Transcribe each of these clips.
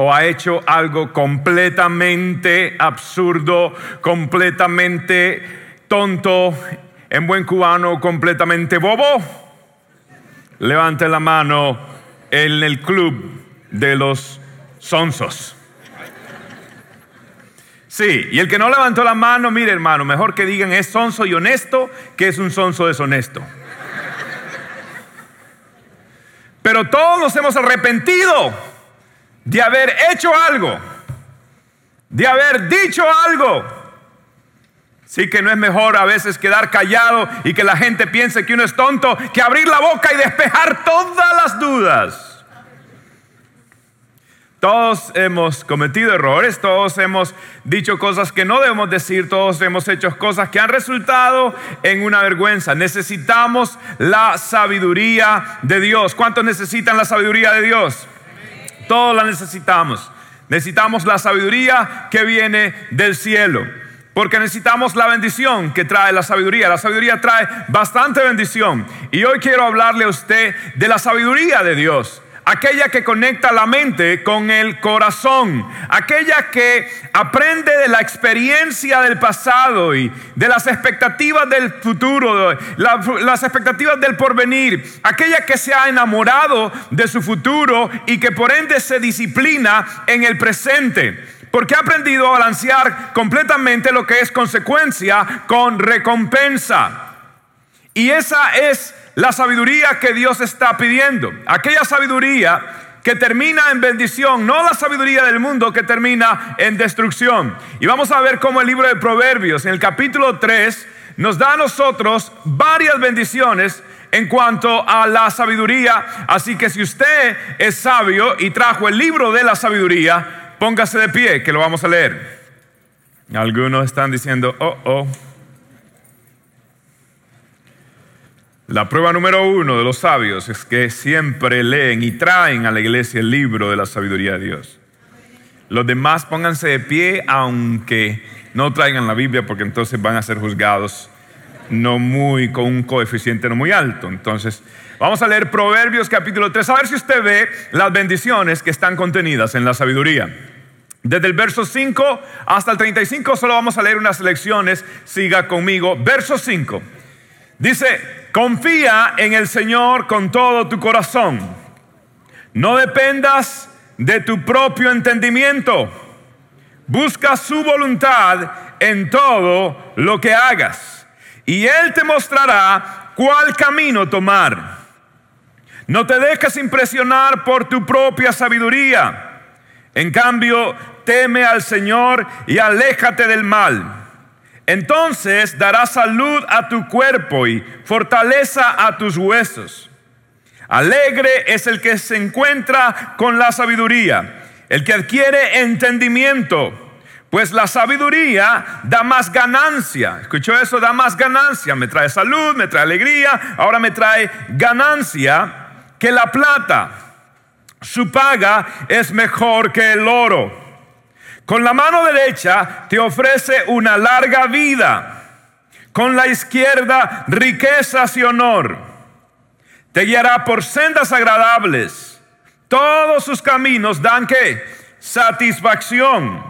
o ha hecho algo completamente absurdo, completamente tonto, en buen cubano, completamente bobo? Levante la mano en el club de los sonsos. Sí, y el que no levantó la mano, mire hermano, mejor que digan es sonso y honesto que es un sonso deshonesto. Pero todos nos hemos arrepentido de haber hecho algo, de haber dicho algo. Sí que no es mejor a veces quedar callado y que la gente piense que uno es tonto que abrir la boca y despejar todas las dudas. Todos hemos cometido errores, todos hemos dicho cosas que no debemos decir, todos hemos hecho cosas que han resultado en una vergüenza. Necesitamos la sabiduría de Dios. ¿Cuántos necesitan la sabiduría de Dios? Todos la necesitamos. Necesitamos la sabiduría que viene del cielo. Porque necesitamos la bendición que trae la sabiduría. La sabiduría trae bastante bendición. Y hoy quiero hablarle a usted de la sabiduría de Dios aquella que conecta la mente con el corazón, aquella que aprende de la experiencia del pasado y de las expectativas del futuro, las expectativas del porvenir, aquella que se ha enamorado de su futuro y que por ende se disciplina en el presente. Porque ha aprendido a balancear completamente lo que es consecuencia con recompensa. Y esa es la sabiduría que Dios está pidiendo. Aquella sabiduría que termina en bendición, no la sabiduría del mundo que termina en destrucción. Y vamos a ver cómo el libro de Proverbios, en el capítulo 3, nos da a nosotros varias bendiciones en cuanto a la sabiduría. Así que si usted es sabio y trajo el libro de la sabiduría, póngase de pie, que lo vamos a leer. Algunos están diciendo, oh, oh. La prueba número uno de los sabios es que siempre leen y traen a la iglesia el libro de la sabiduría de Dios. Los demás pónganse de pie aunque no traigan la Biblia porque entonces van a ser juzgados no muy con un coeficiente no muy alto. Entonces, vamos a leer Proverbios capítulo 3 a ver si usted ve las bendiciones que están contenidas en la sabiduría. Desde el verso 5 hasta el 35 solo vamos a leer unas lecciones. Siga conmigo. Verso 5. Dice, Confía en el Señor con todo tu corazón. No dependas de tu propio entendimiento. Busca su voluntad en todo lo que hagas. Y Él te mostrará cuál camino tomar. No te dejes impresionar por tu propia sabiduría. En cambio, teme al Señor y aléjate del mal. Entonces dará salud a tu cuerpo y fortaleza a tus huesos. Alegre es el que se encuentra con la sabiduría, el que adquiere entendimiento, pues la sabiduría da más ganancia. ¿Escuchó eso? Da más ganancia. Me trae salud, me trae alegría, ahora me trae ganancia que la plata. Su paga es mejor que el oro con la mano derecha te ofrece una larga vida. Con la izquierda riquezas y honor. Te guiará por sendas agradables. Todos sus caminos dan que satisfacción.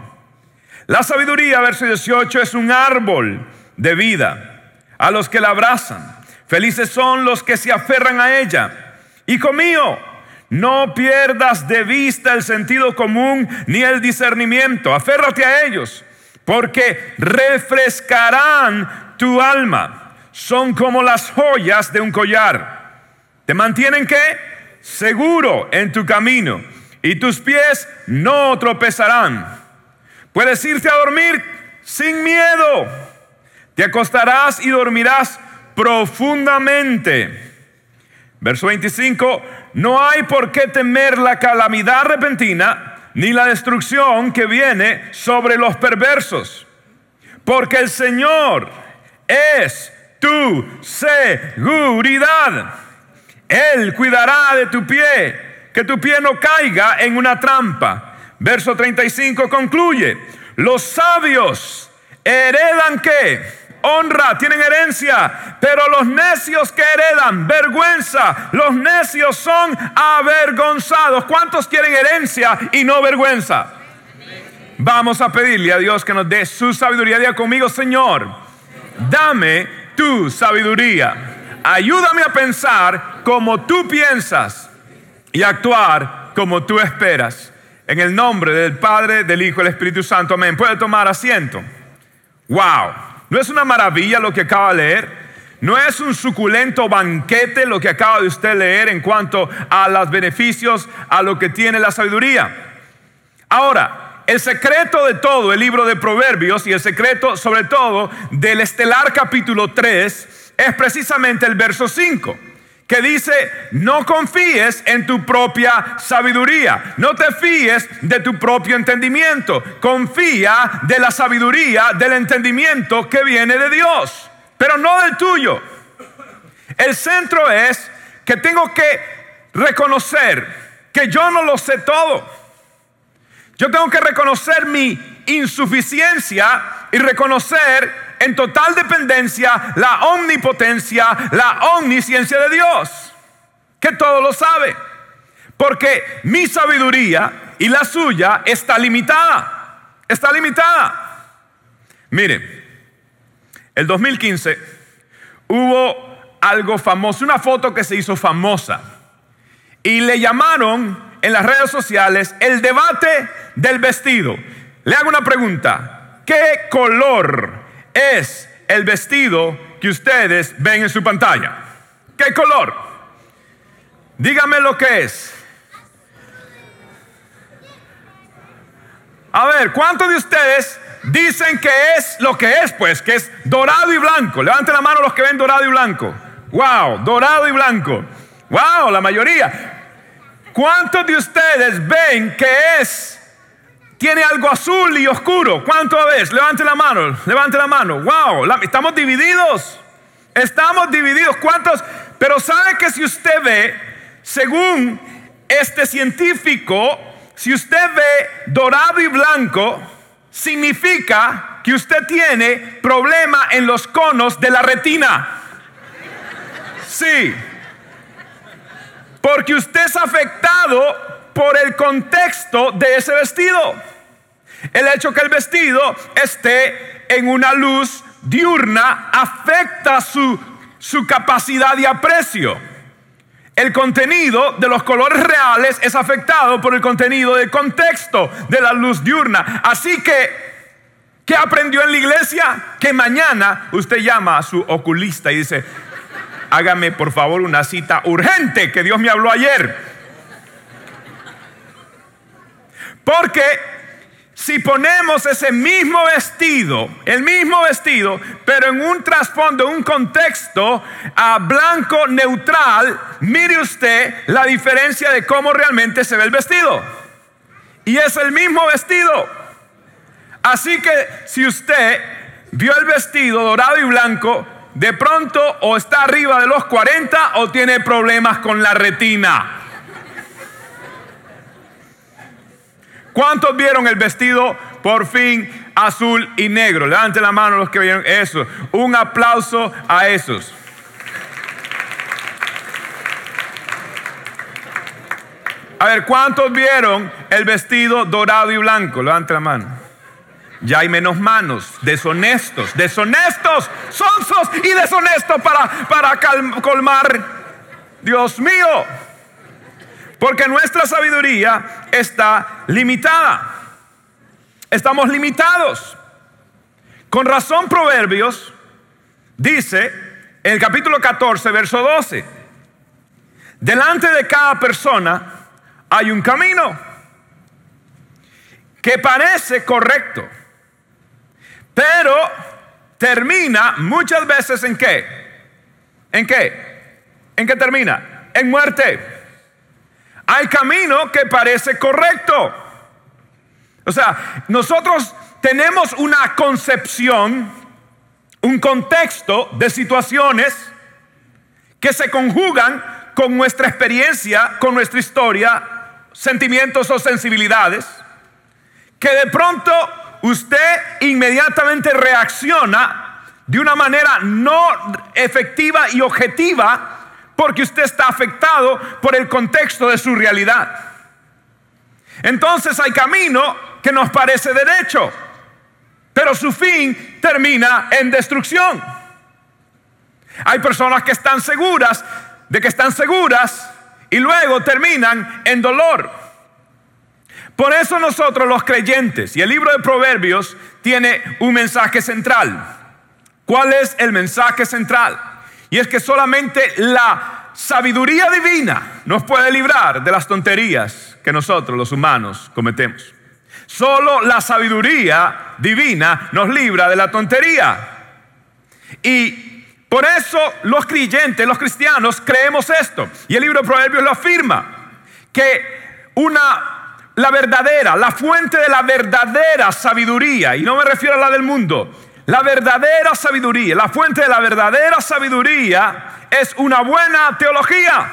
La sabiduría, verso 18, es un árbol de vida a los que la abrazan. Felices son los que se aferran a ella. Hijo mío, no pierdas de vista el sentido común ni el discernimiento. Aférrate a ellos, porque refrescarán tu alma. Son como las joyas de un collar. Te mantienen que seguro en tu camino y tus pies no tropezarán. Puedes irte a dormir sin miedo. Te acostarás y dormirás profundamente. Verso 25, no hay por qué temer la calamidad repentina, ni la destrucción que viene sobre los perversos. Porque el Señor es tu seguridad. Él cuidará de tu pie, que tu pie no caiga en una trampa. Verso 35 concluye, los sabios heredan qué? Honra, tienen herencia, pero los necios que heredan vergüenza, los necios son avergonzados. ¿Cuántos quieren herencia y no vergüenza? Vamos a pedirle a Dios que nos dé su sabiduría. Diga conmigo, Señor, dame tu sabiduría. Ayúdame a pensar como tú piensas y actuar como tú esperas. En el nombre del Padre, del Hijo y del Espíritu Santo. Amén. Puede tomar asiento. Wow. ¿No es una maravilla lo que acaba de leer? ¿No es un suculento banquete lo que acaba de usted leer en cuanto a los beneficios, a lo que tiene la sabiduría? Ahora, el secreto de todo el libro de Proverbios y el secreto sobre todo del estelar capítulo 3 es precisamente el verso 5 que dice, no confíes en tu propia sabiduría, no te fíes de tu propio entendimiento, confía de la sabiduría, del entendimiento que viene de Dios, pero no del tuyo. El centro es que tengo que reconocer que yo no lo sé todo. Yo tengo que reconocer mi insuficiencia y reconocer en total dependencia la omnipotencia, la omnisciencia de Dios, que todo lo sabe. Porque mi sabiduría y la suya está limitada. Está limitada. Mire, el 2015 hubo algo famoso, una foto que se hizo famosa. Y le llamaron en las redes sociales el debate del vestido. Le hago una pregunta. ¿Qué color es el vestido que ustedes ven en su pantalla? ¿Qué color? Dígame lo que es. A ver, ¿cuántos de ustedes dicen que es lo que es? Pues que es dorado y blanco. Levanten la mano los que ven dorado y blanco. Wow, dorado y blanco. Wow, la mayoría. ¿Cuántos de ustedes ven que es tiene algo azul y oscuro. ¿Cuánto ves? Levante la mano, levante la mano. Wow, estamos divididos. Estamos divididos. ¿Cuántos? Pero sabe que si usted ve, según este científico, si usted ve dorado y blanco, significa que usted tiene problema en los conos de la retina. Sí. Porque usted es afectado por el contexto de ese vestido. El hecho que el vestido esté en una luz diurna afecta su, su capacidad de aprecio. El contenido de los colores reales es afectado por el contenido del contexto de la luz diurna. Así que, ¿qué aprendió en la iglesia? Que mañana usted llama a su oculista y dice, hágame por favor una cita urgente que Dios me habló ayer. Porque si ponemos ese mismo vestido, el mismo vestido, pero en un trasfondo, un contexto a blanco neutral, mire usted la diferencia de cómo realmente se ve el vestido. Y es el mismo vestido. Así que si usted vio el vestido dorado y blanco, de pronto o está arriba de los 40 o tiene problemas con la retina. ¿Cuántos vieron el vestido por fin azul y negro? Levanten la mano los que vieron eso. Un aplauso a esos. A ver, ¿cuántos vieron el vestido dorado y blanco? Levanten la mano. Ya hay menos manos, deshonestos, deshonestos, sonsos y deshonestos para, para colmar. Dios mío. Porque nuestra sabiduría está limitada. Estamos limitados. Con razón Proverbios dice en el capítulo 14, verso 12, delante de cada persona hay un camino que parece correcto, pero termina muchas veces en qué? ¿En qué? ¿En qué termina? En muerte. Hay camino que parece correcto, O sea, nosotros tenemos una concepción, un contexto de situaciones que se conjugan con nuestra experiencia, con nuestra historia, sentimientos o sensibilidades, que de pronto usted inmediatamente reacciona de una manera no efectiva y objetiva porque usted está afectado por el contexto de su realidad. Entonces hay camino que nos parece derecho, pero su fin termina en destrucción. Hay personas que están seguras de que están seguras y luego terminan en dolor. Por eso nosotros los creyentes, y el libro de Proverbios tiene un mensaje central. ¿Cuál es el mensaje central? Y es que solamente la sabiduría divina nos puede librar de las tonterías que nosotros los humanos cometemos. Solo la sabiduría divina nos libra de la tontería. Y por eso los creyentes, los cristianos, creemos esto. Y el libro de Proverbios lo afirma, que una la verdadera, la fuente de la verdadera sabiduría, y no me refiero a la del mundo, la verdadera sabiduría, la fuente de la verdadera sabiduría es una buena teología.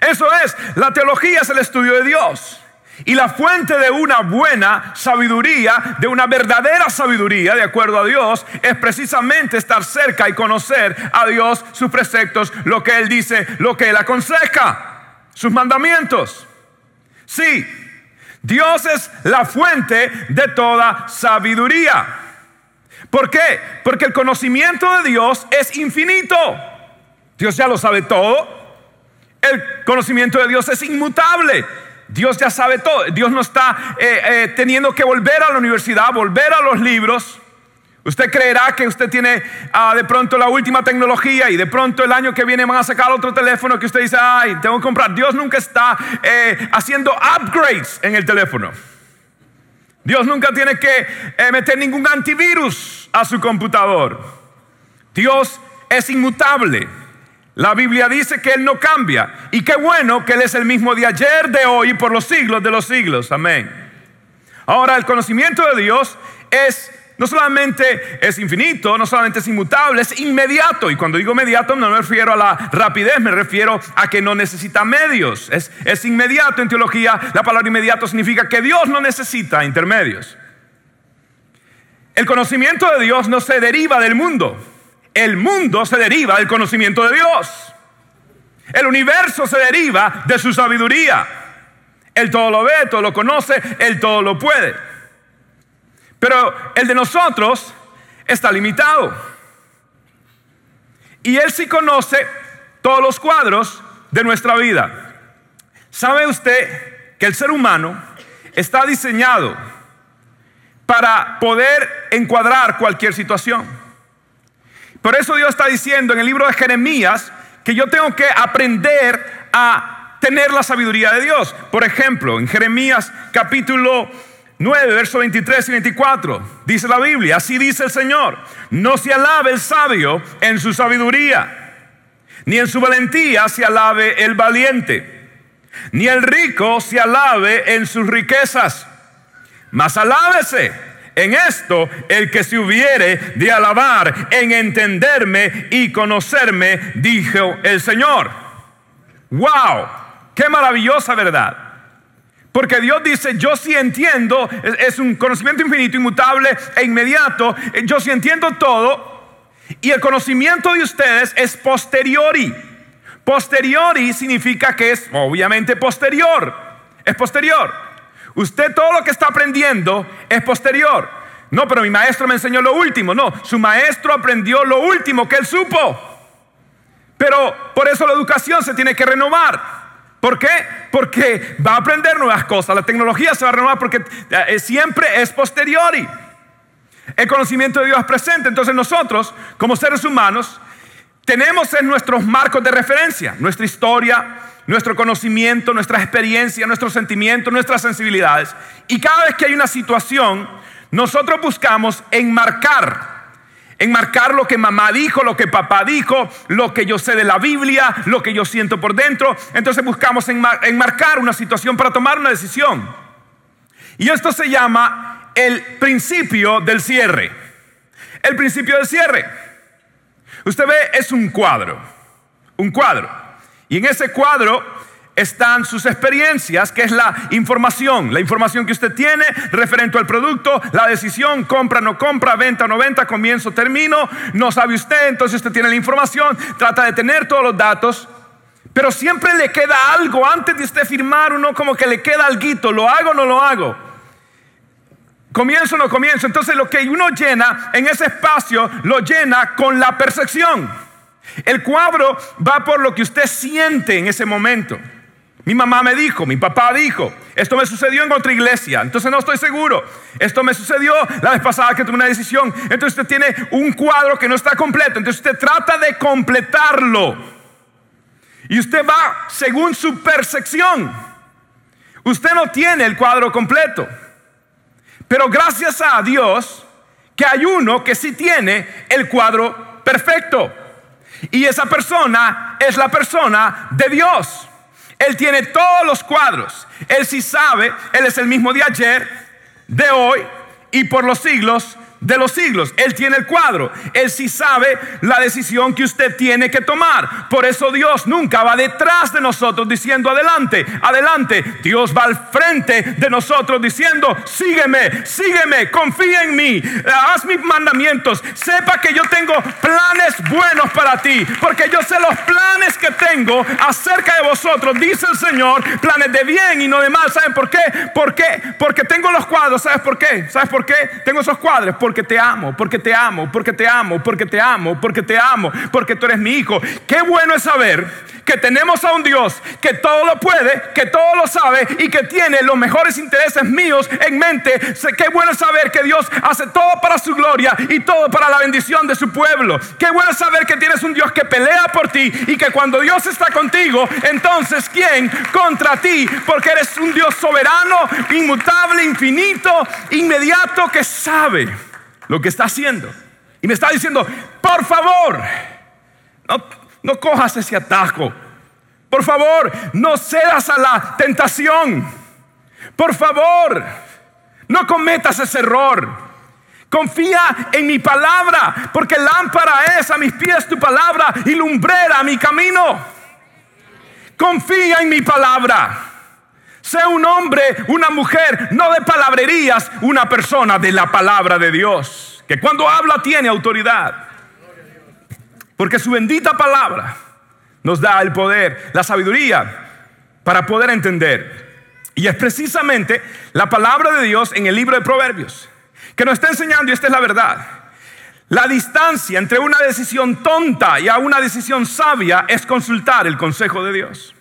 Eso es, la teología es el estudio de Dios. Y la fuente de una buena sabiduría, de una verdadera sabiduría, de acuerdo a Dios, es precisamente estar cerca y conocer a Dios, sus preceptos, lo que Él dice, lo que Él aconseja, sus mandamientos. Sí, Dios es la fuente de toda sabiduría. ¿Por qué? Porque el conocimiento de Dios es infinito. Dios ya lo sabe todo. El conocimiento de Dios es inmutable. Dios ya sabe todo. Dios no está eh, eh, teniendo que volver a la universidad, volver a los libros. Usted creerá que usted tiene ah, de pronto la última tecnología y de pronto el año que viene van a sacar otro teléfono que usted dice, ay, tengo que comprar. Dios nunca está eh, haciendo upgrades en el teléfono. Dios nunca tiene que eh, meter ningún antivirus a su computador. Dios es inmutable. La Biblia dice que Él no cambia. Y qué bueno que Él es el mismo de ayer, de hoy y por los siglos de los siglos. Amén. Ahora, el conocimiento de Dios es no solamente es infinito, no solamente es inmutable, es inmediato. Y cuando digo inmediato no me refiero a la rapidez, me refiero a que no necesita medios. Es, es inmediato en teología. La palabra inmediato significa que Dios no necesita intermedios. El conocimiento de Dios no se deriva del mundo. El mundo se deriva del conocimiento de Dios. El universo se deriva de su sabiduría. Él todo lo ve, todo lo conoce, Él todo lo puede. Pero el de nosotros está limitado. Y Él sí conoce todos los cuadros de nuestra vida. ¿Sabe usted que el ser humano está diseñado para poder encuadrar cualquier situación? Por eso Dios está diciendo en el libro de Jeremías que yo tengo que aprender a tener la sabiduría de Dios. Por ejemplo, en Jeremías capítulo 9, verso 23 y 24. Dice la Biblia, así dice el Señor, no se alabe el sabio en su sabiduría, ni en su valentía se alabe el valiente, ni el rico se alabe en sus riquezas, mas alábese en esto el que se hubiere de alabar, en entenderme y conocerme, dijo el Señor. ¡Wow! ¡Qué maravillosa verdad! Porque Dios dice, yo sí entiendo, es, un conocimiento infinito, inmutable e inmediato, eh, yo sí entiendo todo y el conocimiento de ustedes es posteriori. Posteriori significa que es obviamente posterior, es posterior. Usted todo lo que está aprendiendo es posterior. No, pero mi maestro me enseñó lo último. No, su maestro aprendió lo último que él supo. Pero por eso la educación se tiene que renovar. ¿Por qué? Porque va a aprender nuevas cosas. La tecnología se va a renovar porque eh, siempre es posteriori. El conocimiento de Dios es presente. Entonces nosotros, como seres humanos, tenemos en nuestros marcos de referencia nuestra historia, nuestro conocimiento, nuestra experiencia, nuestros sentimientos, nuestras sensibilidades. Y cada vez que hay una situación, nosotros buscamos enmarcar enmarcar lo que mamá dijo, lo que papá dijo, lo que yo sé de la Biblia, lo que yo siento por dentro. Entonces buscamos enmarcar una situación para tomar una decisión. Y esto se llama el principio del cierre. El principio del cierre. Usted ve, es un cuadro. Un cuadro. Y en ese cuadro están sus experiencias, que es la información, la información que usted tiene referente al producto, la decisión, compra, no compra, venta, no venta, comienzo, termino, no sabe usted, entonces usted tiene la información, trata de tener todos los datos, pero siempre le queda algo antes de usted firmar, uno como que le queda algo, lo hago o no lo hago. Comienzo o no comienzo. Entonces lo que uno llena en ese espacio lo llena con la percepción. El cuadro va por lo que usted siente en ese momento. Mi mamá me dijo, mi papá dijo, esto me sucedió en otra iglesia, entonces no estoy seguro. Esto me sucedió la vez pasada que tuve una decisión. Entonces usted tiene un cuadro que no está completo, entonces usted trata de completarlo. Y usted va según su percepción. Usted no tiene el cuadro completo. Pero gracias a Dios que hay uno que sí tiene el cuadro perfecto. Y esa persona es la persona de Dios. Él tiene todos los cuadros. Él sí sabe, Él es el mismo de ayer, de hoy y por los siglos de los siglos. Él tiene el cuadro. Él sí sabe la decisión que usted tiene que tomar. Por eso Dios nunca va detrás de nosotros diciendo adelante, adelante. Dios va al frente de nosotros diciendo, sígueme, sígueme, confía en mí, haz mis mandamientos. Sepa que yo tengo planes buenos para ti, porque yo sé los planes que tengo acerca de vosotros, dice el Señor, planes de bien y no de mal. ¿Saben por qué? ¿Por qué? Porque tengo los cuadros. ¿Sabes por qué? ¿Sabes por qué? Tengo esos cuadros porque te amo, porque te amo, porque te amo, porque te amo, porque te amo, porque tú eres mi hijo. Qué bueno es saber que tenemos a un Dios que todo lo puede, que todo lo sabe y que tiene los mejores intereses míos en mente. Qué bueno es saber que Dios hace todo para su gloria y todo para la bendición de su pueblo. Qué bueno es saber que tienes un Dios que pelea por ti y que cuando Dios está contigo, entonces ¿quién contra ti? Porque eres un Dios soberano, inmutable, infinito, inmediato que sabe lo que está haciendo. Y me está diciendo, por favor, no, cojas ese atajo. Por favor, no cedas a la tentación. Por favor, no cometas ese error. Confía en mi palabra, porque lámpara es a mis pies tu palabra y lumbrera mi camino. Confía en mi palabra. Sea un hombre, una mujer, no de palabrerías, una persona de la palabra de Dios, que cuando habla tiene autoridad. Porque su bendita palabra nos da el poder, la sabiduría para poder entender. Y es precisamente la palabra de Dios en el libro de Proverbios que nos está enseñando, y esta es la verdad, la distancia entre una decisión tonta y a una decisión sabia es consultar el consejo de Dios.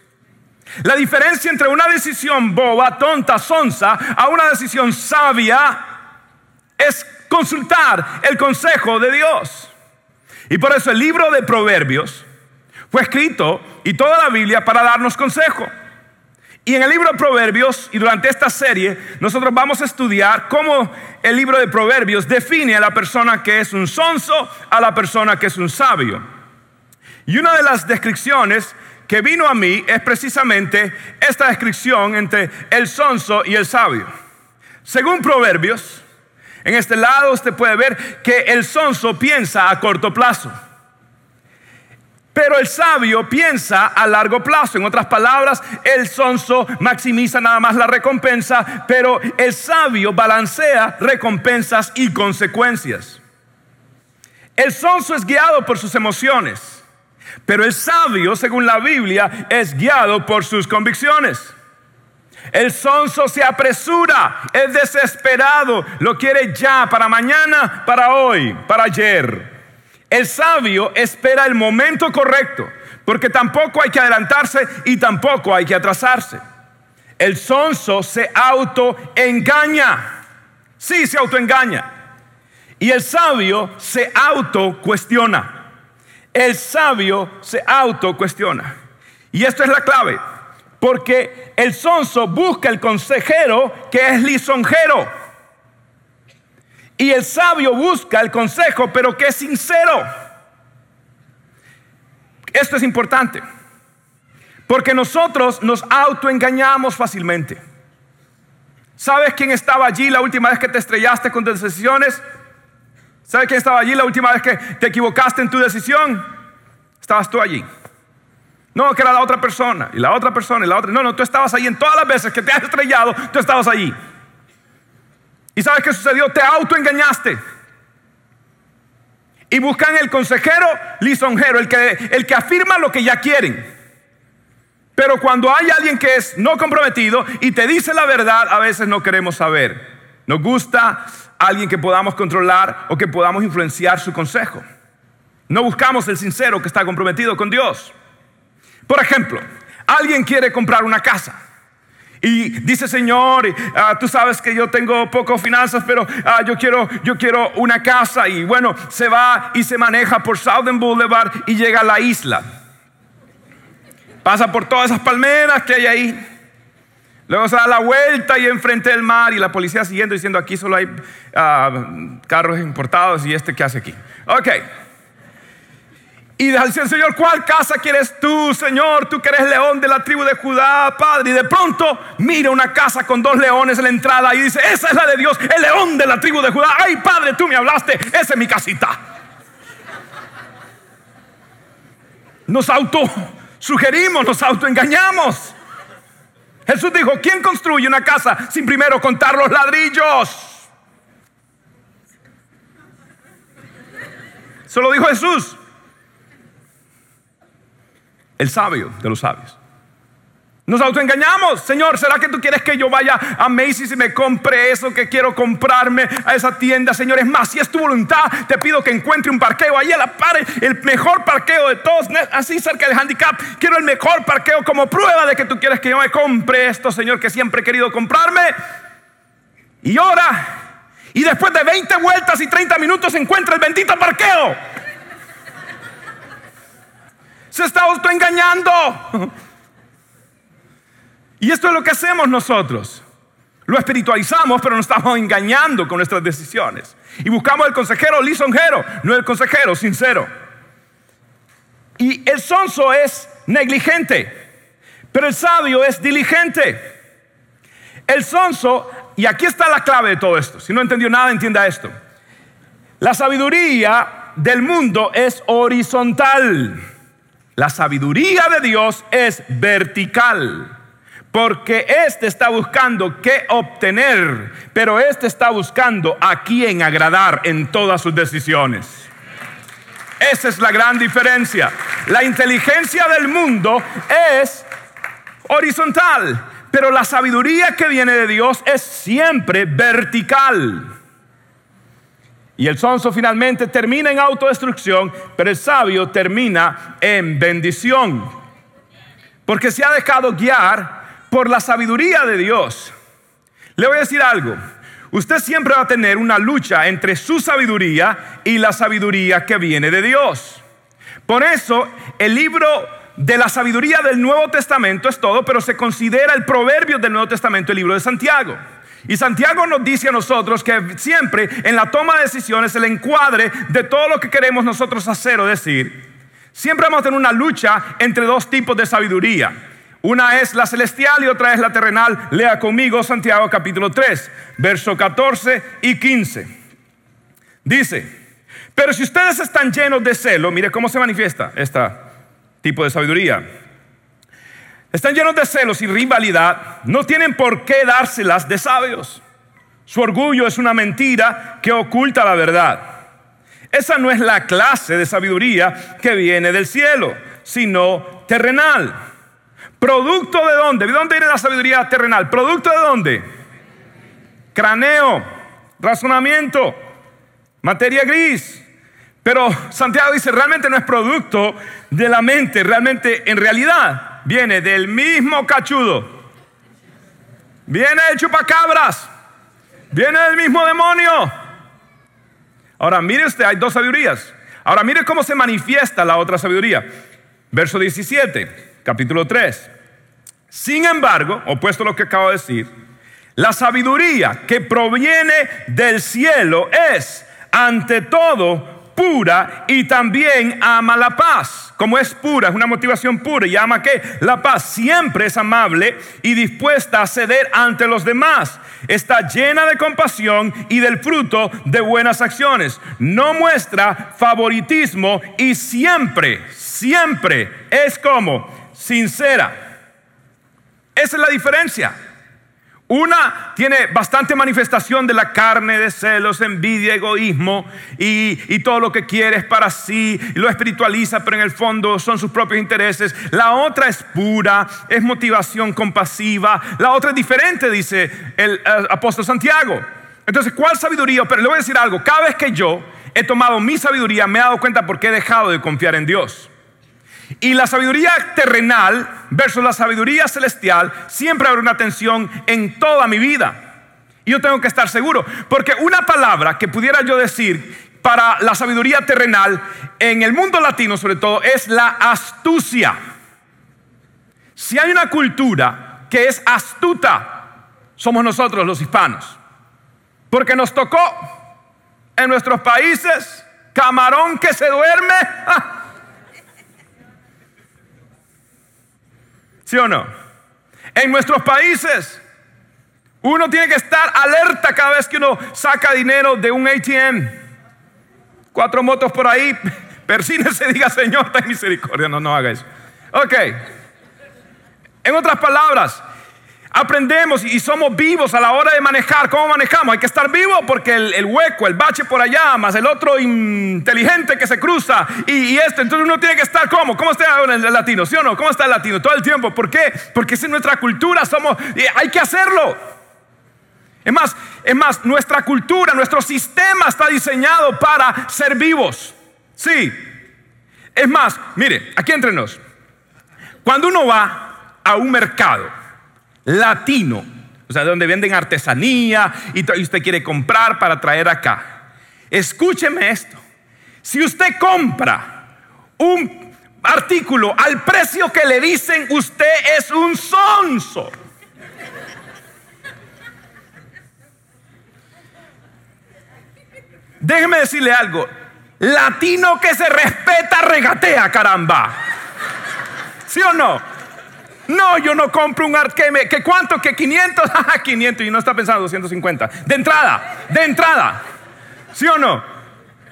La diferencia entre una decisión boba, tonta, sonsa, a una decisión sabia es consultar el consejo de Dios. Y por eso el libro de Proverbios fue escrito y toda la Biblia para darnos consejo. Y en el libro de Proverbios y durante esta serie nosotros vamos a estudiar cómo el libro de Proverbios define a la persona que es un sonso a la persona que es un sabio. Y una de las descripciones que vino a mí es precisamente esta descripción entre el sonso y el sabio. Según Proverbios, en este lado usted puede ver que el sonso piensa a corto plazo. Pero el sabio piensa a largo plazo. En otras palabras, el sonso maximiza nada más la recompensa, pero el sabio balancea recompensas y consecuencias. El sonso es guiado por sus emociones. Pero el sabio, según la Biblia, es guiado por sus convicciones. El sonso se apresura, es desesperado, lo quiere ya, para mañana, para hoy, para ayer. El sabio espera el momento correcto, porque tampoco hay que adelantarse y tampoco hay que atrasarse. El sonso se autoengaña. Sí, se autoengaña. Y el sabio se autocuestiona el sabio se autocuestiona. Y esto es la clave, porque el sonso busca el consejero que es lisonjero. Y el sabio busca el consejo, pero que es sincero. Esto es importante, porque nosotros nos autoengañamos fácilmente. ¿Sabes quién estaba allí la última vez que te estrellaste con decisiones? ¿Sabes quién estaba allí la última vez que te equivocaste en tu decisión? Estabas tú allí. No, que era la otra persona, y la otra persona, y la otra. No, no, tú estabas allí en todas las veces que te has estrellado, tú estabas allí. ¿Y sabes qué sucedió? Te autoengañaste. Y buscan el consejero lisonjero, el que, el que afirma lo que ya quieren. Pero cuando hay alguien que es no comprometido y te dice la verdad, a veces no queremos saber. Nos gusta alguien que podamos controlar o que podamos influenciar su consejo. No buscamos el sincero que está comprometido con Dios. Por ejemplo, alguien quiere comprar una casa. Y dice, Señor, ah, tú sabes que yo tengo poco finanzas, pero ah, yo, quiero, yo quiero una casa. Y bueno, se va y se maneja por Southern Boulevard y llega a la isla. Pasa por todas esas palmeras que hay ahí. Luego se da la vuelta y enfrente del mar y la policía siguiendo diciendo aquí solo hay ah, carros importados y este que hace aquí. Ok. Y dice el Señor, ¿cuál casa quieres tú, Señor? Tú que eres león de la tribu de Judá, Padre. Y de pronto mira una casa con dos leones en la entrada y dice, esa es la de Dios, el león de la tribu de Judá. Ay, Padre, tú me hablaste, esa es mi casita. Nos auto sugerimos, nos autoengañamos. Jesús dijo, ¿quién construye una casa sin primero contar los ladrillos? Eso lo dijo Jesús. El sabio de los sabios. Nos autoengañamos. Señor, ¿será que tú quieres que yo vaya a Macy's y me compre eso que quiero comprarme a esa tienda? Señor, es más, si es tu voluntad, te pido que encuentre un parqueo ahí a la par, el mejor parqueo de todos, así cerca del handicap. Quiero el mejor parqueo como prueba de que tú quieres que yo me compre esto, Señor, que siempre he querido comprarme. Y ahora, y después de 20 vueltas y 30 minutos encuentra el bendito parqueo. Se está autoengañando. Y esto es lo que hacemos nosotros. Lo espiritualizamos, pero nos estamos engañando con nuestras decisiones. Y buscamos el consejero lisonjero, no el consejero sincero. Y el sonso es negligente, pero el sabio es diligente. El sonso, y aquí está la clave de todo esto. Si no entendió nada, entienda esto. La sabiduría del mundo es horizontal. La sabiduría de Dios es vertical. Porque este está buscando qué obtener, pero este está buscando a quién agradar en todas sus decisiones. Esa es la gran diferencia. La inteligencia del mundo es horizontal, pero la sabiduría que viene de Dios es siempre vertical. Y el sonso finalmente termina en autodestrucción, pero el sabio termina en bendición. Porque se ha dejado guiar por la sabiduría de Dios. Le voy a decir algo. Usted siempre va a tener una lucha entre su sabiduría y la sabiduría que viene de Dios. Por eso el libro de la sabiduría del Nuevo Testamento es todo, pero se considera el proverbio del Nuevo Testamento el libro de Santiago. Y Santiago nos dice a nosotros que siempre en la toma de decisiones, el encuadre de todo lo que queremos nosotros hacer o decir, siempre vamos a tener una lucha entre dos tipos de sabiduría. Una es la celestial y otra es la terrenal. Lea conmigo Santiago capítulo 3, verso 14 y 15. Dice, pero si ustedes están llenos de celo, mire cómo se manifiesta este tipo de sabiduría. Están llenos de celos y rivalidad, no tienen por qué dárselas de sabios. Su orgullo es una mentira que oculta la verdad. Esa no es la clase de sabiduría que viene del cielo, sino terrenal ¿Producto de dónde? ¿De dónde viene la sabiduría terrenal? ¿Producto de dónde? Craneo, razonamiento, materia gris. Pero Santiago dice, realmente no es producto de la mente, realmente en realidad viene del mismo cachudo. Viene el chupacabras, viene del mismo demonio. Ahora mire usted, hay dos sabidurías. Ahora mire cómo se manifiesta la otra sabiduría. Verso 17 capítulo 3. Sin embargo, opuesto a lo que acabo de decir, la sabiduría que proviene del cielo es, ante todo, pura y también ama la paz. Como es pura, es una motivación pura y ama que la paz siempre es amable y dispuesta a ceder ante los demás. Está llena de compasión y del fruto de buenas acciones. No muestra favoritismo y siempre, siempre es como sincera. Esa es la diferencia. Una tiene bastante manifestación de la carne, de celos, envidia, egoísmo y, todo lo que quiere es para sí, y lo espiritualiza, pero en el fondo son sus propios intereses. La otra es pura, es motivación compasiva. La otra es diferente, dice el eh, apóstol Santiago. Entonces, ¿cuál sabiduría? Pero le voy a decir algo, cada vez que yo he tomado mi sabiduría, me he dado cuenta por qué he dejado de confiar en Dios. Y la sabiduría terrenal versus la sabiduría celestial, siempre habrá una tensión en toda mi vida. Y yo tengo que estar seguro, porque una palabra que pudiera yo decir para la sabiduría terrenal, en el mundo latino sobre todo, es la astucia. Si hay una cultura que es astuta, somos nosotros los hispanos. Porque nos tocó en nuestros países camarón que se duerme. ¿Sí o no? En nuestros países, uno tiene que estar alerta cada vez que uno saca dinero de un ATM. Cuatro motos por ahí, persínese diga, Señor, ten misericordia. No, no haga eso. Ok. En otras palabras, aprendemos y somos vivos a la hora de manejar. ¿Cómo manejamos? Hay que estar vivo porque el, hueco, el bache por allá, más el otro inteligente que se cruza y, este. Entonces uno tiene que estar como. ¿Cómo está el latino? ¿Sí o no? ¿Cómo está el latino? Todo el tiempo. ¿Por qué? Porque es nuestra cultura. Somos, hay que hacerlo. Es más, es más, nuestra cultura, nuestro sistema está diseñado para ser vivos. Sí. Es más, mire, aquí entre nos. Cuando uno va a un mercado, latino, o sea, donde venden artesanía y, usted quiere comprar para traer acá. Escúcheme esto. Si usted compra un artículo al precio que le dicen, usted es un sonso. Déjeme decirle algo. Latino que se respeta regatea, caramba. ¿Sí o no? No, yo no compro un arqueme. ¿Que cuánto? ¿Que 500? 500 y no está pensando 250. De entrada, de entrada. ¿Sí o no?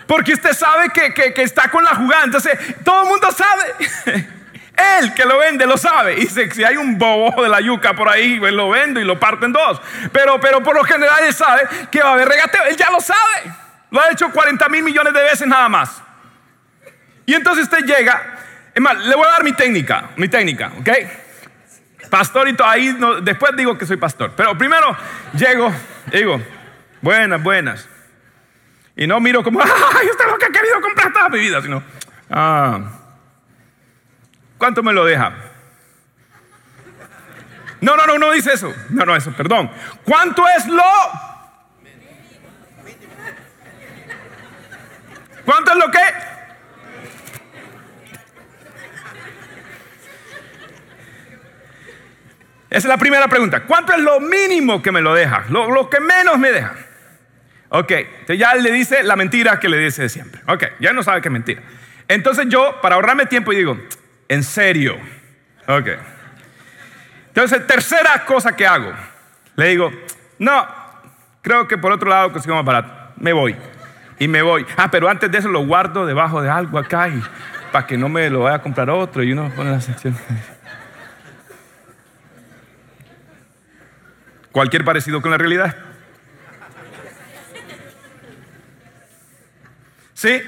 Porque usted sabe que, que, está con la jugada. Entonces, todo el mundo sabe. Él que lo vende lo sabe. Y si hay un bobo de la yuca por ahí, pues lo vendo y lo parto en dos. Pero, pero por lo general él sabe que va a haber regateo. Él ya lo sabe. Lo ha hecho 40 mil millones de veces nada más. Y entonces usted llega. Es más, le voy a dar mi técnica. Mi técnica, ¿ok? Pastorito, ahí después digo que soy pastor. Pero primero llego, digo, buenas, buenas. Y no miro como, ¡ay, esto es lo que he querido comprar toda mi vida! Sino, ah, ¿cuánto me lo deja? No, no, no, no dice eso. No, no, eso, perdón. ¿Cuánto es lo? ¿Cuánto es lo que? Esa es la primera pregunta. ¿Cuánto es lo mínimo que me lo deja? Lo, que menos me deja. Ok, entonces ya le dice la mentira que le dice de siempre. Ok, ya no sabe es mentira. Entonces yo, para ahorrarme tiempo, digo, en serio. Ok. Entonces, tercera cosa que hago, le digo, no, creo que por otro lado consigo más barato. Me voy. Y me voy. Ah, pero antes de eso lo guardo debajo de algo acá y para que no me lo vaya a comprar otro y uno pone la sección. Cualquier parecido con la realidad. ¿Sí?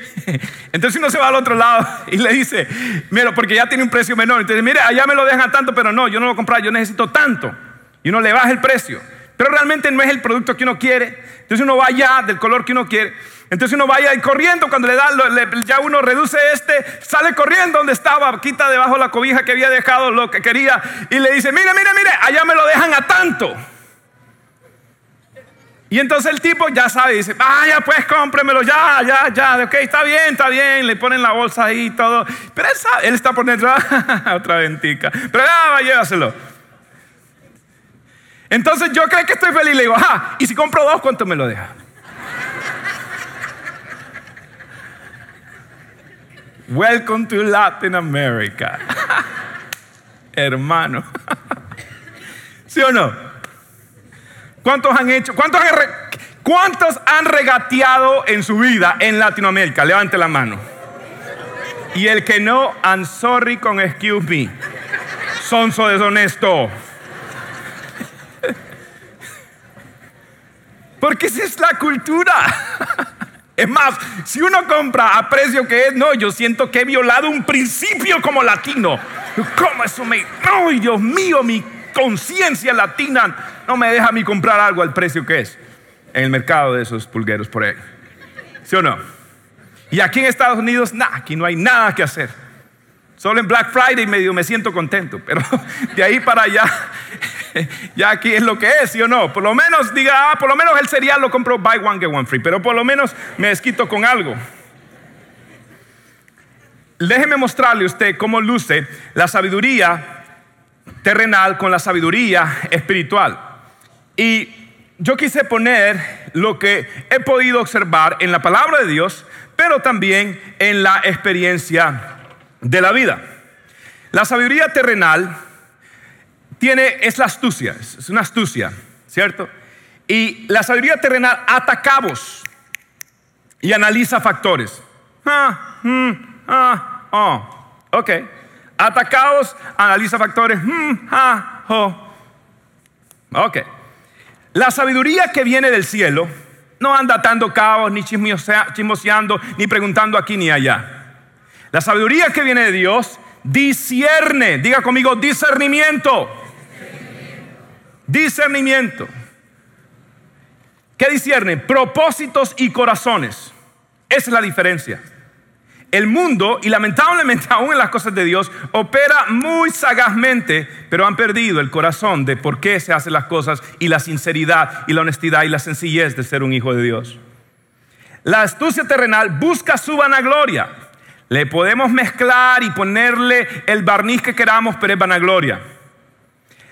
Entonces uno se va al otro lado y le dice, mira, porque ya tiene un precio menor. Entonces, mire, allá me lo dejan tanto, pero no, yo no lo voy yo necesito tanto. Y uno le baja el precio. Pero realmente no es el producto que uno quiere. Entonces uno va allá del color que uno quiere. Entonces uno vaya y corriendo, cuando le da, ya uno reduce este, sale corriendo donde estaba, quita debajo la cobija que había dejado lo que quería y le dice, mire, mire, mire, allá me lo dejan a tanto. Y entonces el tipo ya sabe, dice, vaya pues cómpremelo, ya, ya, ya, ok, está bien, está bien, le ponen la bolsa ahí y todo. Pero él, sabe, él está por dentro, otra ventica, pero ya, va, llévaselo. Entonces yo creo que estoy feliz, le digo, ajá, y si compro dos, ¿cuánto me lo deja? Welcome to Latin America. Hermano. ¿Sí o no? ¿Cuántos han hecho? ¿Cuántos han, ¿Cuántos han regateado en su vida en Latinoamérica? Levante la mano. Y el que no, I'm sorry con excuse me. Sonso deshonesto. Porque esa es la cultura. Es más, si uno compra a precio que es, no, yo siento que he violado un principio como latino. ¿Cómo eso me... ¡Ay, Dios mío, mi conciencia latina no me deja a mí comprar algo al precio que es en el mercado de esos pulgueros por ahí? ¿Sí o no? Y aquí en Estados Unidos, nada, aquí no hay nada que hacer. Solo en Black Friday medio me siento contento, pero de ahí para allá, ya aquí es lo que es, ¿sí o no? Por lo menos diga, ah, por lo menos el cereal lo compro buy one, get one free, pero por lo menos me desquito con algo. Déjeme mostrarle a usted cómo luce la sabiduría terrenal con la sabiduría espiritual. Y yo quise poner lo que he podido observar en la palabra de Dios, pero también en la experiencia de la vida. La sabiduría terrenal tiene, es la astucia, es una astucia, ¿cierto? Y la sabiduría terrenal ata cabos y analiza factores. Ah, mm, ah, oh, ok. Ata cabos, analiza factores. Mm, ah, oh. Ok. La sabiduría que viene del cielo no anda atando cabos, ni chismoseando, ni preguntando aquí ni allá. La sabiduría que viene de Dios discierne, diga conmigo, discernimiento. Discernimiento. ¿Qué discierne? Propósitos y corazones. Esa es la diferencia. El mundo, y lamentablemente aún en las cosas de Dios, opera muy sagazmente, pero han perdido el corazón de por qué se hacen las cosas y la sinceridad y la honestidad y la sencillez de ser un hijo de Dios. La astucia terrenal busca su vanagloria. Le podemos mezclar y ponerle el barniz que queramos, pero es vanagloria.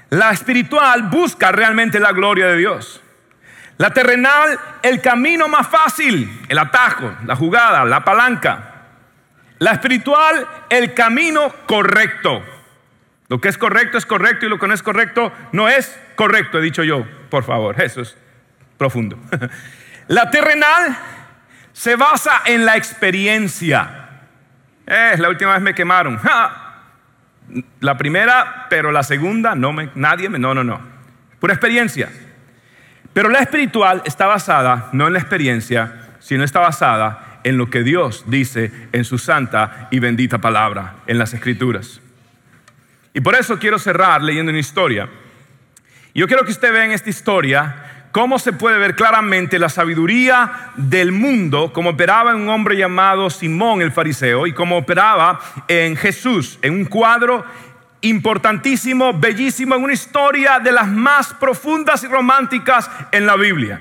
La espiritual busca realmente la gloria de Dios. La terrenal, el camino más fácil, el atajo, la jugada, la palanca. La espiritual, el camino correcto. Lo que es correcto es correcto y lo que no es correcto no es correcto, he dicho yo. Por favor, eso es profundo. La terrenal se basa en la experiencia. Eh, la última vez me quemaron. La primera, pero la segunda, no me, nadie me, no, no, no. Pura experiencia. Pero la espiritual está basada no en la experiencia, sino está basada en lo que Dios dice en su santa y bendita palabra, en las escrituras. Y por eso quiero cerrar leyendo una historia. Yo quiero que usted vea en esta historia cómo se puede ver claramente la sabiduría del mundo, como operaba en un hombre llamado Simón el fariseo y cómo operaba en Jesús, en un cuadro importantísimo, bellísimo, en una historia de las más profundas y románticas en la Biblia.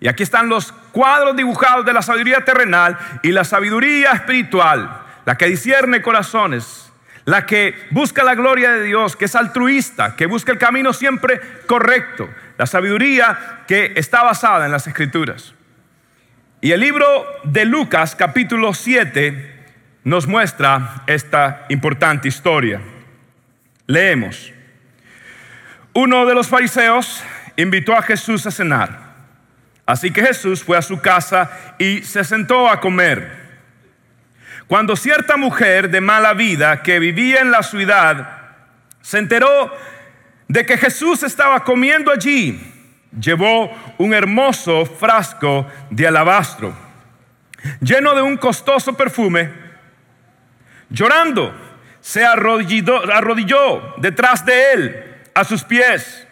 Y aquí están los cuadros dibujados de la sabiduría terrenal y la sabiduría espiritual, la que discierne corazones, la que busca la gloria de Dios, que es altruista, que busca el camino siempre correcto, la sabiduría que está basada en las escrituras. Y el libro de Lucas capítulo 7 nos muestra esta importante historia. Leemos. Uno de los fariseos invitó a Jesús a cenar. Así que Jesús fue a su casa y se sentó a comer. Cuando cierta mujer de mala vida que vivía en la ciudad se enteró de que Jesús estaba comiendo allí, llevó un hermoso frasco de alabastro lleno de un costoso perfume. Llorando, se arrodilló, detrás de él, a sus pies.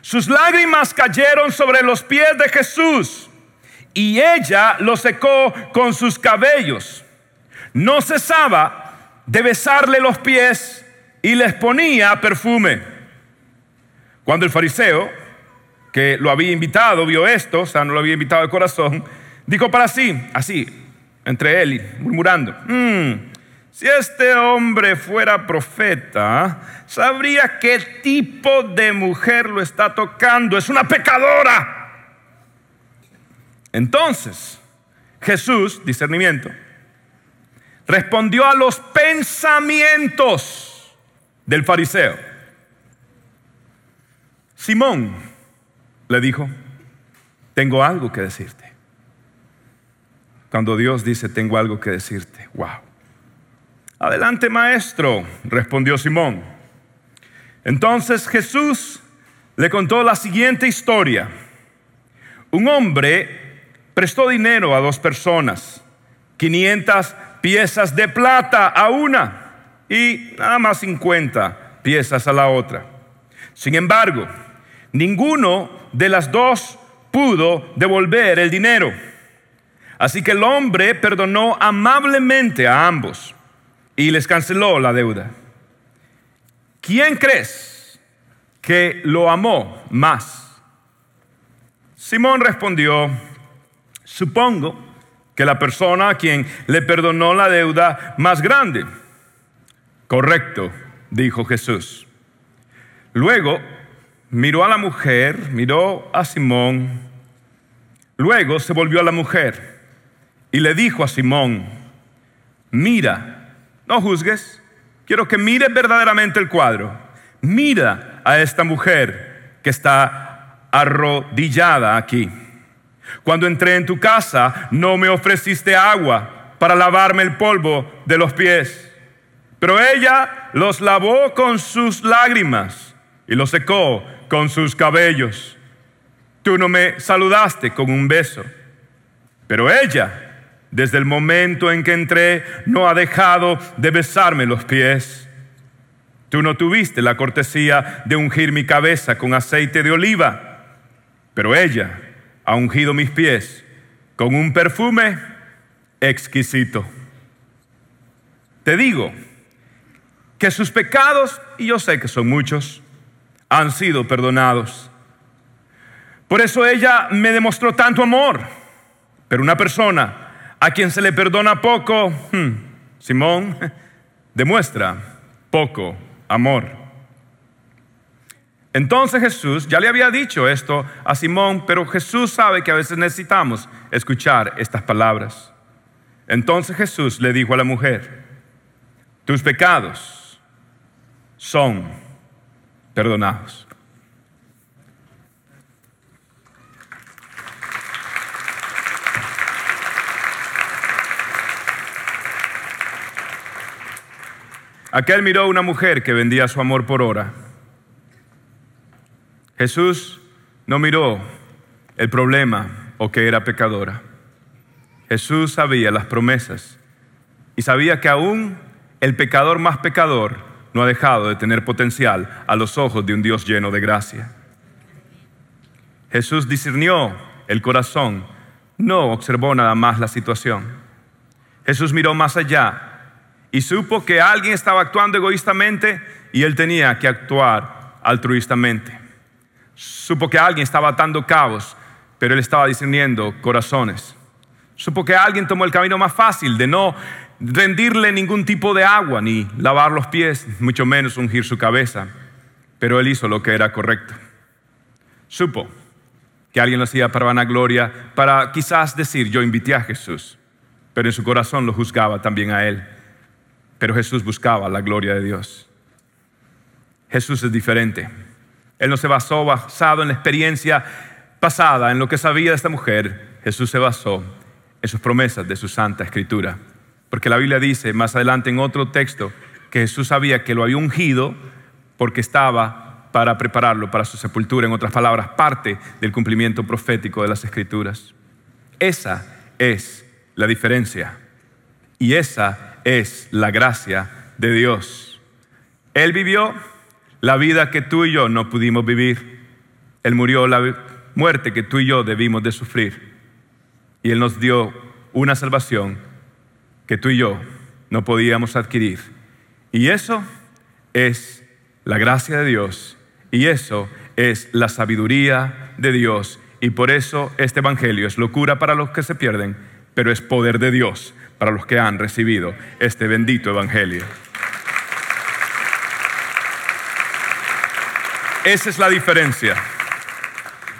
Sus lágrimas cayeron sobre los pies de Jesús y ella lo secó con sus cabellos. No cesaba de besarle los pies y les ponía perfume. Cuando el fariseo, que lo había invitado, vio esto, o sea, no lo había invitado de corazón, dijo para sí, así, entre él murmurando, mm, si este hombre fuera profeta, sabría qué tipo de mujer lo está tocando, es una pecadora. Entonces, Jesús, discernimiento, respondió a los pensamientos del fariseo. Simón le dijo, tengo algo que decirte. Cuando Dios dice, tengo algo que decirte, wow. Adelante, maestro, respondió Simón. Entonces Jesús le contó la siguiente historia. Un hombre prestó dinero a dos personas, 500 piezas de plata a una y nada más 50 piezas a la otra. Sin embargo, ninguno de las dos pudo devolver el dinero. Así que el hombre perdonó amablemente a ambos y les canceló la deuda. ¿Quién crees que lo amó más? Simón respondió, supongo que la persona a quien le perdonó la deuda más grande. Correcto, dijo Jesús. Luego miró a la mujer, miró a Simón, luego se volvió a la mujer y le dijo a Simón, mira, no juzgues. Quiero que mires verdaderamente el cuadro. Mira a esta mujer que está arrodillada aquí. Cuando entré en tu casa, no me ofreciste agua para lavarme el polvo de los pies. Pero ella los lavó con sus lágrimas y los secó con sus cabellos. Tú no me saludaste con un beso, pero ella desde el momento en que entré, no ha dejado de besarme los pies. Tú no tuviste la cortesía de ungir mi cabeza con aceite de oliva, pero ella ha ungido mis pies con un perfume exquisito. Te digo que sus pecados, y yo sé que son muchos, han sido perdonados. Por eso ella me demostró tanto amor. Pero una persona a quien se le perdona poco, hmm, Simón, demuestra poco amor. Entonces Jesús ya le había dicho esto a Simón, pero Jesús sabe que a veces necesitamos escuchar estas palabras. Entonces Jesús le dijo a la mujer, tus pecados son perdonados. Aquel miró a una mujer que vendía su amor por hora. Jesús no miró el problema o que era pecadora. Jesús sabía las promesas y sabía que aún el pecador más pecador no ha dejado de tener potencial a los ojos de un Dios lleno de gracia. Jesús discernió el corazón, no observó nada más la situación. Jesús miró más allá y supo que alguien estaba actuando egoístamente y él tenía que actuar altruistamente. Supo que alguien estaba atando cabos, pero él estaba discerniendo corazones. Supo que alguien tomó el camino más fácil de no rendirle ningún tipo de agua, ni lavar los pies, mucho menos ungir su cabeza, pero él hizo lo que era correcto. Supo que alguien lo hacía para vanagloria, para quizás decir, yo invité a Jesús, pero en su corazón lo juzgaba también a él. Pero Jesús buscaba la gloria de Dios. Jesús es diferente. Él no se basó basado en la experiencia pasada, en lo que sabía de esta mujer. Jesús se basó en sus promesas de su santa escritura. Porque la Biblia dice más adelante en otro texto que Jesús sabía que lo había ungido porque estaba para prepararlo para su sepultura. En otras palabras, parte del cumplimiento profético de las escrituras. Esa es la diferencia. Y esa es la gracia de Dios. Él vivió la vida que tú y yo no pudimos vivir. Él murió la muerte que tú y yo debimos de sufrir. Y Él nos dio una salvación que tú y yo no podíamos adquirir. Y eso es la gracia de Dios. Y eso es la sabiduría de Dios. Y por eso este Evangelio es locura para los que se pierden, pero es poder de Dios para los que han recibido este bendito Evangelio. Esa es la diferencia.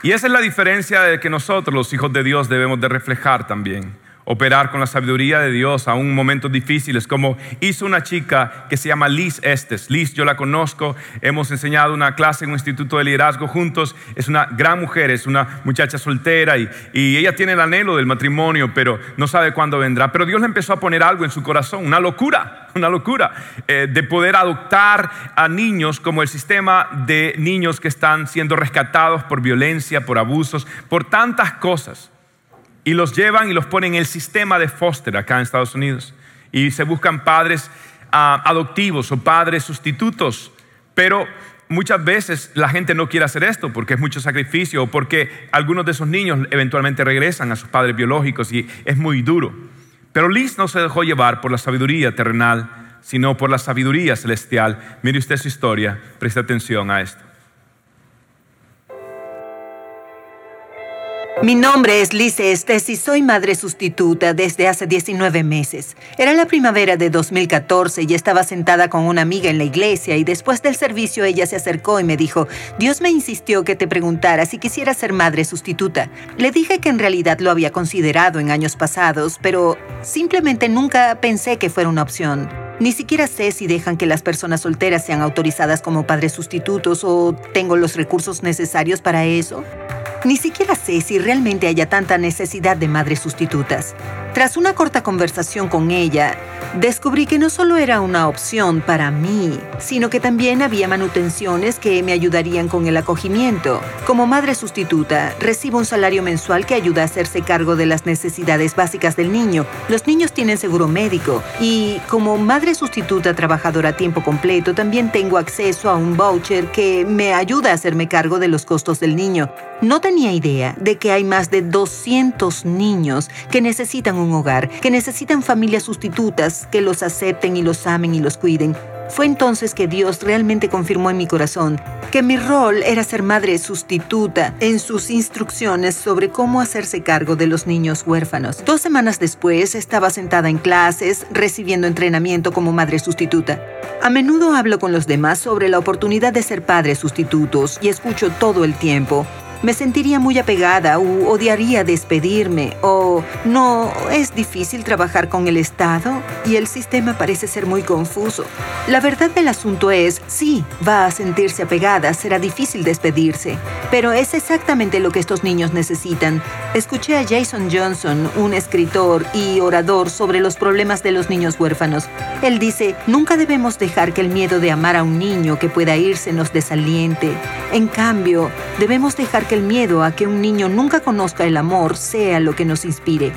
Y esa es la diferencia de que nosotros, los hijos de Dios, debemos de reflejar también. Operar con la sabiduría de Dios aún momentos difíciles, como hizo una chica que se llama Liz Estes. Liz, yo la conozco, hemos enseñado una clase en un instituto de liderazgo juntos, es una gran mujer, es una muchacha soltera y, ella tiene el anhelo del matrimonio, pero no sabe cuándo vendrá. Pero Dios le empezó a poner algo en su corazón, una locura, una locura, eh, de poder adoptar a niños como el sistema de niños que están siendo rescatados por violencia, por abusos, por tantas cosas y los llevan y los ponen en el sistema de foster acá en Estados Unidos. Y se buscan padres ah, adoptivos o padres sustitutos. Pero muchas veces la gente no quiere hacer esto porque es mucho sacrificio o porque algunos de esos niños eventualmente regresan a sus padres biológicos y es muy duro. Pero Liz no se dejó llevar por la sabiduría terrenal, sino por la sabiduría celestial. Mire usted su historia, preste atención a esto. Mi nombre es Liz Estes y soy madre sustituta desde hace 19 meses. Era la primavera de 2014 y estaba sentada con una amiga en la iglesia y después del servicio ella se acercó y me dijo, Dios me insistió que te preguntara si quisiera ser madre sustituta. Le dije que en realidad lo había considerado en años pasados, pero simplemente nunca pensé que fuera una opción. Ni siquiera sé si dejan que las personas solteras sean autorizadas como padres sustitutos o tengo los recursos necesarios para eso. Ni siquiera sé si realmente haya tanta necesidad de madres sustitutas. Tras una corta conversación con ella, descubrí que no solo era una opción para mí, sino que también había manutenciones que me ayudarían con el acogimiento. Como madre sustituta, recibo un salario mensual que ayuda a hacerse cargo de las necesidades básicas del niño. Los niños tienen seguro médico y como madre sustituta trabajadora a tiempo completo, también tengo acceso a un voucher que me ayuda a hacerme cargo de los costos del niño. No tenía idea de que hay más de 200 niños que necesitan un hogar, que necesitan familias sustitutas que los acepten y los amen y los cuiden. Fue entonces que Dios realmente confirmó en mi corazón que mi rol era ser madre sustituta en sus instrucciones sobre cómo hacerse cargo de los niños huérfanos. Dos semanas después estaba sentada en clases recibiendo entrenamiento como madre sustituta. A menudo hablo con los demás sobre la oportunidad de ser padres sustitutos y escucho todo el tiempo me sentiría muy apegada o odiaría despedirme o no es difícil trabajar con el Estado y el sistema parece ser muy confuso. La verdad del asunto es, sí, va a sentirse apegada, será difícil despedirse, pero es exactamente lo que estos niños necesitan. Escuché a Jason Johnson, un escritor y orador sobre los problemas de los niños huérfanos. Él dice, nunca debemos dejar que el miedo de amar a un niño que pueda irse nos desaliente. En cambio, debemos dejar que el miedo a que un niño nunca conozca el amor sea lo que nos inspire.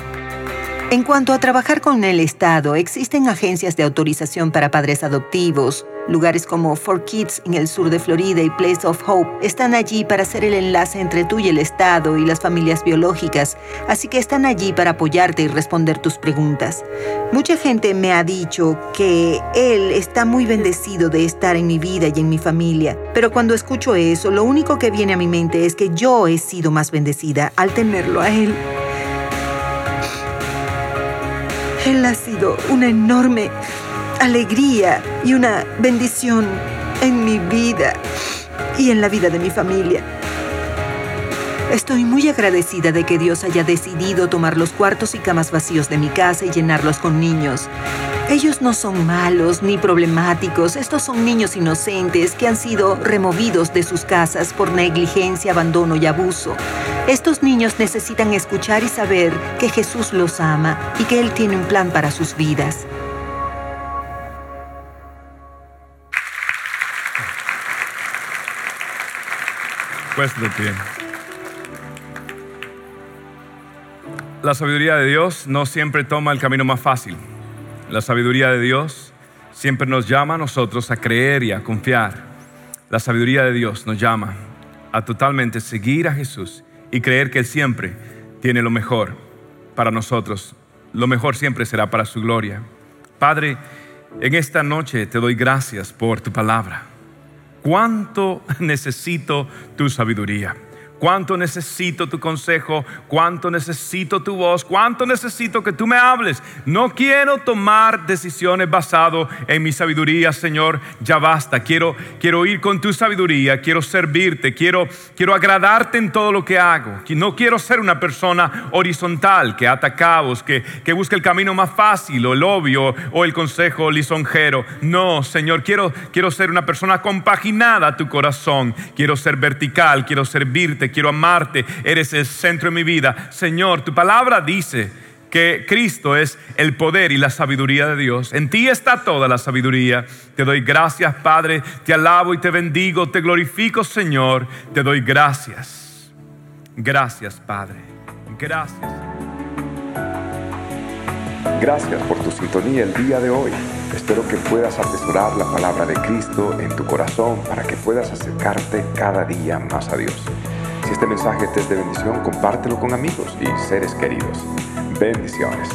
En cuanto a trabajar con el Estado, existen agencias de autorización para padres adoptivos. Lugares como For Kids en el sur de Florida y Place of Hope están allí para hacer el enlace entre tú y el Estado y las familias biológicas, así que están allí para apoyarte y responder tus preguntas. Mucha gente me ha dicho que él está muy bendecido de estar en mi vida y en mi familia, pero cuando escucho eso, lo único que viene a mi mente es que yo he sido más bendecida al tenerlo a él. Él ha sido una enorme alegría y una bendición en mi vida y en la vida de mi familia. Estoy muy agradecida de que Dios haya decidido tomar los cuartos y camas vacíos de mi casa y llenarlos con niños. Ellos no son malos ni problemáticos, estos son niños inocentes que han sido removidos de sus casas por negligencia, abandono y abuso. Estos niños necesitan escuchar y saber que Jesús los ama y que Él tiene un plan para sus vidas. Pues de pie. La sabiduría de Dios no siempre toma el camino más fácil. La sabiduría de Dios siempre nos llama a nosotros a creer y a confiar. La sabiduría de Dios nos llama a totalmente seguir a Jesús y creer que Él siempre tiene lo mejor para nosotros. Lo mejor siempre será para su gloria. Padre, en esta noche te doy gracias por tu palabra. ¿Cuánto necesito tu sabiduría? Cuánto necesito tu consejo, cuánto necesito tu voz, cuánto necesito que tú me hables. No quiero tomar decisiones basado en mi sabiduría, Señor, ya basta. Quiero, quiero ir con tu sabiduría, quiero servirte, quiero, quiero agradarte en todo lo que hago. No quiero ser una persona horizontal que ata cabos, que, que busca el camino más fácil o el obvio o el consejo lisonjero. No, Señor, quiero, quiero ser una persona compaginada a tu corazón. Quiero ser vertical, quiero servirte, quiero amarte. Eres el centro de mi vida. Señor, tu palabra dice que Cristo es el poder y la sabiduría de Dios. En ti está toda la sabiduría. Te doy gracias, Padre. Te alabo y te bendigo. Te glorifico, Señor. Te doy gracias. Gracias, Padre. Gracias. Gracias por tu sintonía el día de hoy. Espero que puedas atesorar la palabra de Cristo en tu corazón para que puedas acercarte cada día más a Dios. Si este mensaje te es de bendición, compártelo con amigos y seres queridos. Bendiciones.